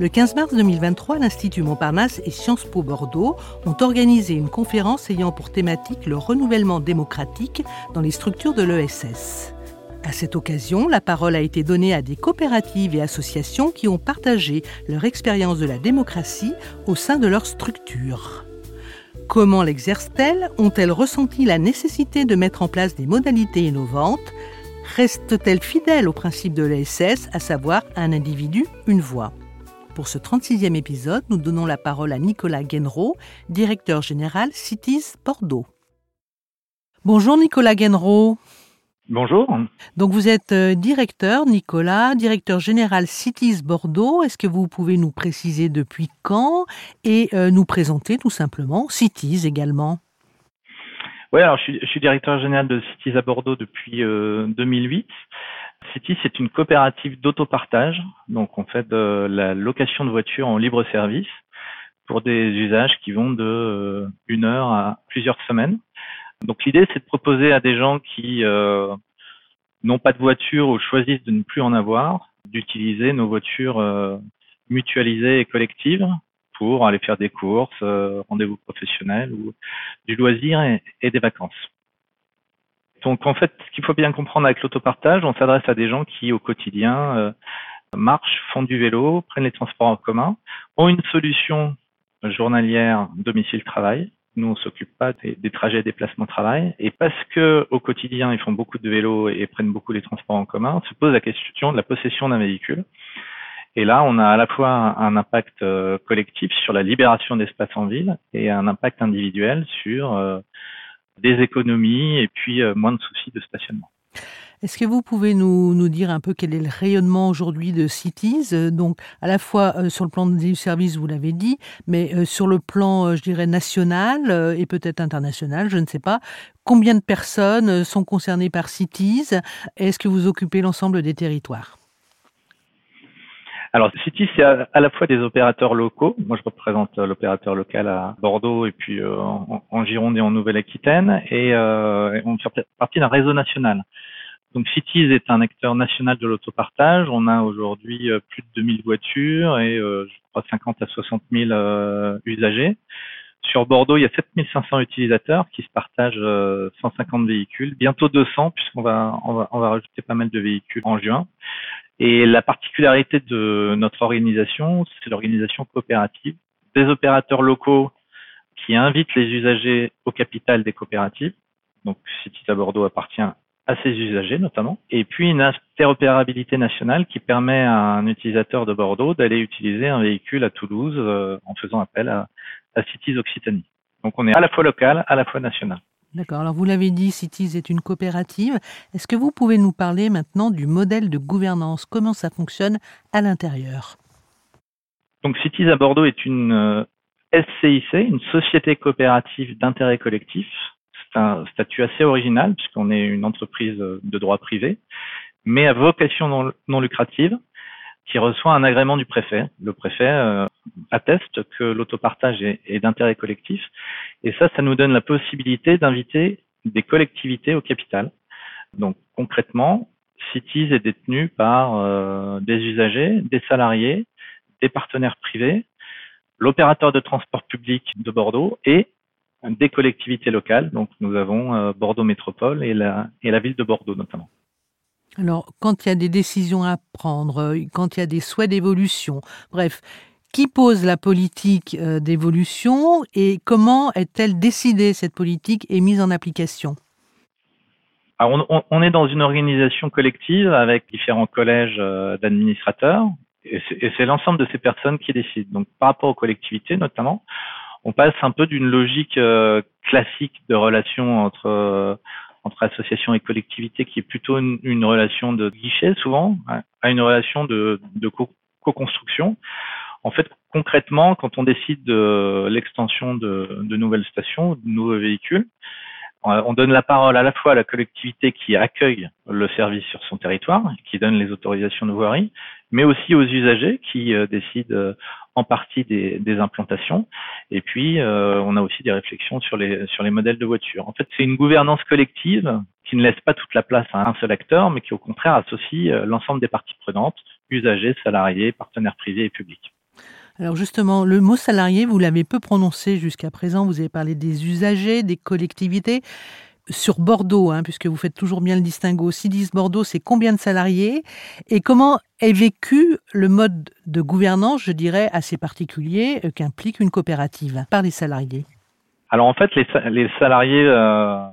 Le 15 mars 2023, l'Institut Montparnasse et Sciences Po Bordeaux ont organisé une conférence ayant pour thématique le renouvellement démocratique dans les structures de l'ESS. À cette occasion, la parole a été donnée à des coopératives et associations qui ont partagé leur expérience de la démocratie au sein de leur structure. Comment l'exercent-elles? Ont-elles ressenti la nécessité de mettre en place des modalités innovantes? Restent-elles fidèles au principe de l'ESS, à savoir un individu, une voix? Pour ce 36e épisode, nous donnons la parole à Nicolas Guenreau, directeur général Cities Bordeaux. Bonjour Nicolas Guenreau. Bonjour. Donc vous êtes euh, directeur, Nicolas, directeur général Cities Bordeaux. Est-ce que vous pouvez nous préciser depuis quand et euh, nous présenter tout simplement Cities également? Oui, alors je suis, directeur général de Cities à Bordeaux depuis 2008. City, c'est une coopérative d'autopartage. Donc, on fait de la location de voitures en libre service pour des usages qui vont de euh, une heure à plusieurs semaines. Donc, l'idée, c'est de proposer à des gens qui euh, n'ont pas de voiture ou choisissent de ne plus en avoir, d'utiliser nos voitures euh, mutualisées et collectives pour aller faire des courses, rendez-vous professionnels ou du loisir et des vacances. Donc en fait, ce qu'il faut bien comprendre avec l'autopartage, on s'adresse à des gens qui au quotidien euh, marchent, font du vélo, prennent les transports en commun, ont une solution journalière domicile-travail. Nous, on s'occupe pas des, trajets déplacement-travail. Et parce que au quotidien, ils font beaucoup de vélo et prennent beaucoup les transports en commun, se pose la question de la possession d'un véhicule. Et là, on a à la fois un, impact euh, collectif sur la libération d'espace en ville et un impact individuel sur euh, des économies et puis euh, moins de soucis de stationnement. Est-ce que vous pouvez nous, dire un peu quel est le rayonnement aujourd'hui de Cities euh, Donc, à la fois euh, sur le plan du service, vous l'avez dit, mais sur le plan, je dirais, national et peut-être international, je ne sais pas. Combien de personnes sont concernées par Cities? Est-ce que vous occupez l'ensemble des territoires? Alors, City, c'est à, la fois des opérateurs locaux. Moi, je représente euh, l'opérateur local à Bordeaux et puis euh, en, Gironde et en Nouvelle-Aquitaine. Et euh, on fait partie d'un réseau national. Donc, Cities est un acteur national de l'autopartage. On a aujourd'hui plus de 2000 voitures et je crois 50 à 60 000 usagers. Sur Bordeaux, il y a 7500 utilisateurs qui se partagent 150 véhicules, bientôt 200 puisqu'on va, on va, on va rajouter pas mal de véhicules en juin. Et la particularité de notre organisation, c'est l'organisation coopérative des opérateurs locaux qui invitent les usagers au capital des coopératives. Donc, City à Bordeaux appartient à ces usagers notamment. Et puis une interopérabilité nationale qui permet à un utilisateur de Bordeaux d'aller utiliser un véhicule à Toulouse euh, en faisant appel à, à Cities Occitanie. Donc on est à la fois local, à la fois national. D'accord. Alors vous l'avez dit, Cities est une coopérative. Est-ce que vous pouvez nous parler maintenant du modèle de gouvernance? Comment ça fonctionne à l'intérieur? Donc Cities à Bordeaux est une SCIC, euh, une société coopérative d'intérêt collectif. C'est un statut assez original puisqu'on est une entreprise de droit privé, mais à vocation non, lucrative qui reçoit un agrément du préfet. Le préfet euh, atteste que l'autopartage est, d'intérêt collectif. Et ça, ça nous donne la possibilité d'inviter des collectivités au capital. Donc concrètement, Cities est détenu par euh, des usagers, des salariés, des partenaires privés, l'opérateur de transport public de Bordeaux et des collectivités locales. Donc nous avons euh, Bordeaux Métropole et la, et la ville de Bordeaux notamment. Alors, quand il y a des décisions à prendre, quand il y a des souhaits d'évolution, bref, qui pose la politique euh, d'évolution et comment est-elle décidée, cette politique, et mise en application? Alors on, est dans une organisation collective avec différents collèges euh, d'administrateurs et c'est l'ensemble de ces personnes qui décident. Donc par rapport aux collectivités notamment, on passe un peu d'une logique euh, classique de relation entre entre associations et collectivités qui est plutôt une, relation de guichet souvent à une relation de, co-construction. En fait, concrètement, quand on décide de l'extension de, de, nouvelles stations, de nouveaux véhicules, On donne la parole à la fois à la collectivité qui accueille le service sur son territoire, qui donne les autorisations de voirie, mais aussi aux usagers qui euh, décident euh, en partie des, implantations. Et puis, euh, on a aussi des réflexions sur les, sur les modèles de voitures. En fait, c'est une gouvernance collective qui ne laisse pas toute la place à un seul acteur, mais qui au contraire associe l'ensemble des parties prenantes, usagers, salariés, partenaires privés et publics. Alors justement, le mot salarié, vous l'avez peu prononcé jusqu'à présent. Vous avez parlé des usagers, des collectivités sur Bordeaux, hein, puisque vous faites toujours bien le distinguo, Sidis Bordeaux, c'est combien de salariés et comment est vécu le mode de gouvernance, je dirais, assez particulier euh, qu'implique une coopérative par les salariés? Alors en fait, les, salariés euh,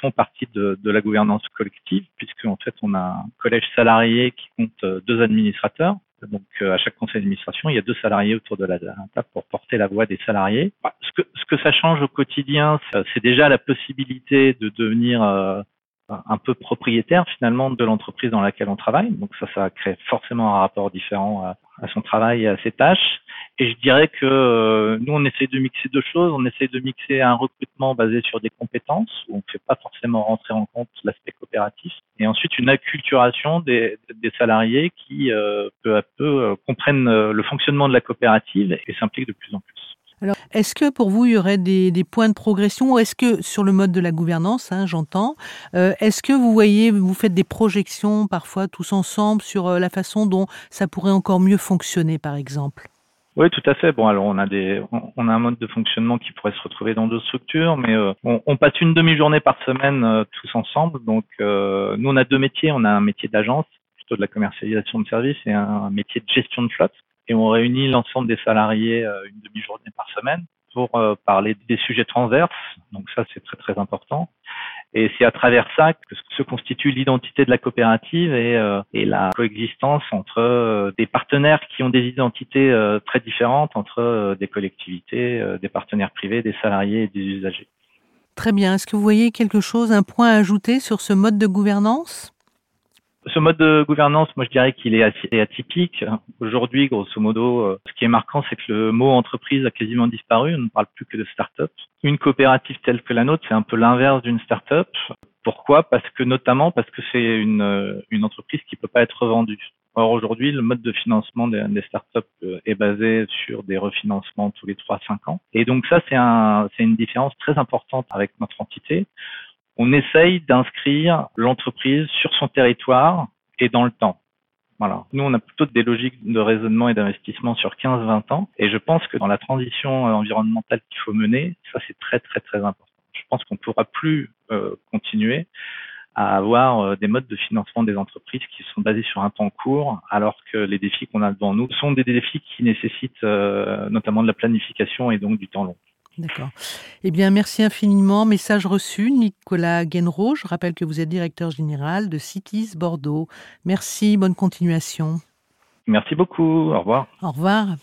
font partie de, la gouvernance collective, puisque en fait, on a un collège salarié qui compte euh, deux administrateurs donc, euh, à chaque conseil d'administration, il y a deux salariés autour de la table pour porter la voix des salariés. Bah, ce, que, ce que ça change au quotidien, c'est déjà la possibilité de devenir euh, un peu propriétaire finalement de l'entreprise dans laquelle on travaille. Donc ça, ça crée forcément un rapport différent à, à son travail et à ses tâches. Et je dirais que euh, nous, on essaie de mixer deux choses. On essaie de mixer un recrutement basé sur des compétences, où on ne fait pas forcément rentrer en compte l'aspect coopératif. Et ensuite, une acculturation des, des salariés qui, euh, peu à peu, euh, comprennent le fonctionnement de la coopérative et s'impliquent de plus en plus. Alors, est-ce que pour vous, il y aurait des, des points de progression ou est-ce que sur le mode de la gouvernance, hein, j'entends, euh, est-ce que vous voyez, vous faites des projections parfois tous ensemble sur la façon dont ça pourrait encore mieux fonctionner, par exemple? Oui, tout à fait. Bon, alors on a des, on a un mode de fonctionnement qui pourrait se retrouver dans d'autres structures, mais euh, on, passe une demi-journée par semaine euh, tous ensemble. Donc, euh, nous, on a deux métiers. On a un métier d'agence, plutôt de la commercialisation de services, et un, métier de gestion de flotte. Et on réunit l'ensemble des salariés une demi-journée par semaine pour parler des sujets transverses. Donc ça, c'est très très important. Et c'est à travers ça que se constitue l'identité de la coopérative et, euh, la coexistence entre euh, des partenaires qui ont des identités euh, très différentes entre des collectivités, des partenaires privés, des salariés et des usagers. Très bien. Est-ce que vous voyez quelque chose, un point à ajouter sur ce mode de gouvernance? Ce mode de gouvernance, moi je dirais qu'il est atypique. Aujourd'hui, grosso modo, euh, ce qui est marquant, c'est que le mot entreprise a quasiment disparu. On ne parle plus que de start-up. Une coopérative telle que la nôtre, c'est un peu l'inverse d'une start-up. Pourquoi? Parce que notamment parce que c'est une, euh, une entreprise qui peut pas être revendue. Or aujourd'hui, le mode de financement des, des startups euh, est basé sur des refinancements tous les 3-5 ans. Et donc ça, c'est un, c'est une différence très importante avec notre entité on essaye d'inscrire l'entreprise sur son territoire et dans le temps. Voilà. Nous, on a plutôt des logiques de raisonnement et d'investissement sur 15-20 ans. Et je pense que dans la transition euh, environnementale qu'il faut mener, ça, c'est très, très, très important. Je pense qu'on ne pourra plus euh, continuer à avoir euh, des modes de financement des entreprises qui sont basés sur un temps court, alors que les défis qu'on a devant nous sont des défis qui nécessitent notamment de la planification et donc du temps long. D'accord. Eh bien, merci infiniment. Message reçu, Nicolas Guenreau. Je rappelle que vous êtes directeur général de Cities Bordeaux. Merci, bonne continuation. Merci beaucoup. Au revoir. Au revoir.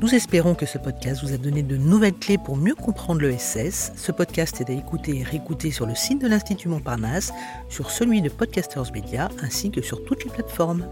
Nous espérons que ce podcast vous a donné de nouvelles clés pour mieux comprendre le SS. Ce podcast est à écouter et réécouter sur le site de l'Institut Montparnasse, sur celui de Podcasters Media, ainsi que sur toutes les plateformes.